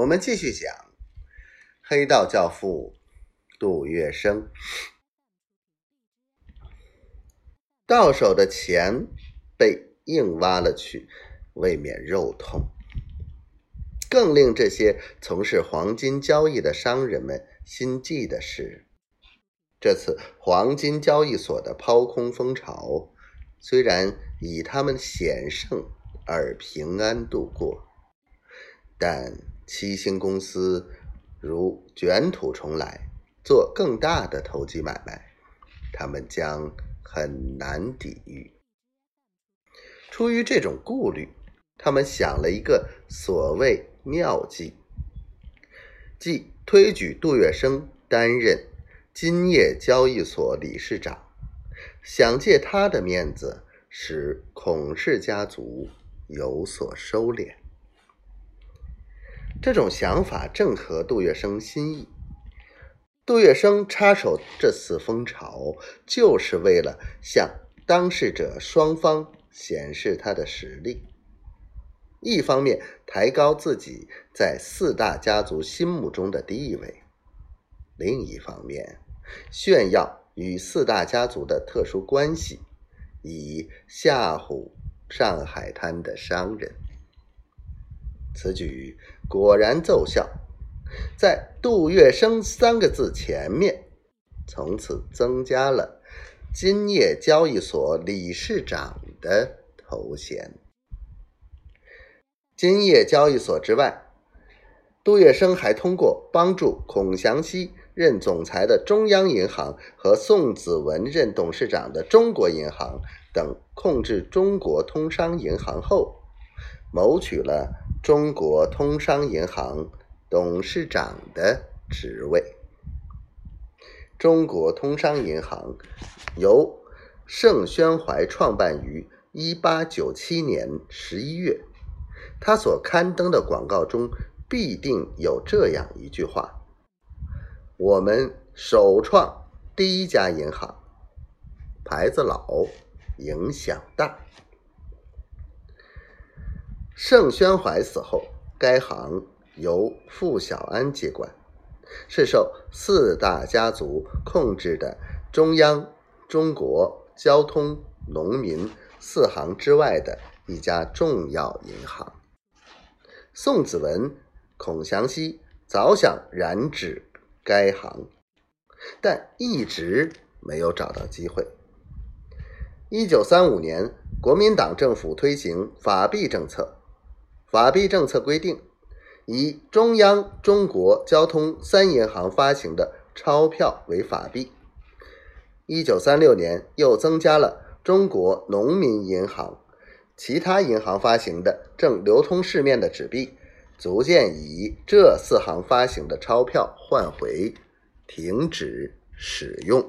我们继续讲黑道教父杜月笙。到手的钱被硬挖了去，未免肉痛。更令这些从事黄金交易的商人们心悸的是，这次黄金交易所的抛空风潮，虽然以他们险胜而平安度过，但七星公司如卷土重来，做更大的投机买卖，他们将。很难抵御。出于这种顾虑，他们想了一个所谓妙计，即推举杜月笙担任金业交易所理事长，想借他的面子使孔氏家族有所收敛。这种想法正合杜月笙心意。杜月笙插手这次风潮，就是为了向当事者双方显示他的实力。一方面抬高自己在四大家族心目中的地位，另一方面炫耀与四大家族的特殊关系，以吓唬上海滩的商人。此举果然奏效。在“杜月笙”三个字前面，从此增加了金业交易所理事长的头衔。金业交易所之外，杜月笙还通过帮助孔祥熙任总裁的中央银行和宋子文任董事长的中国银行等控制中国通商银行后，谋取了中国通商银行。董事长的职位。中国通商银行由盛宣怀创办于一八九七年十一月，他所刊登的广告中必定有这样一句话：“我们首创第一家银行，牌子老，影响大。”盛宣怀死后，该行。由傅小安接管，是受四大家族控制的中央、中国、交通、农民四行之外的一家重要银行。宋子文、孔祥熙早想染指该行，但一直没有找到机会。一九三五年，国民党政府推行法币政策，法币政策规定。以中央、中国、交通三银行发行的钞票为法币。一九三六年，又增加了中国农民银行，其他银行发行的正流通市面的纸币，逐渐以这四行发行的钞票换回，停止使用。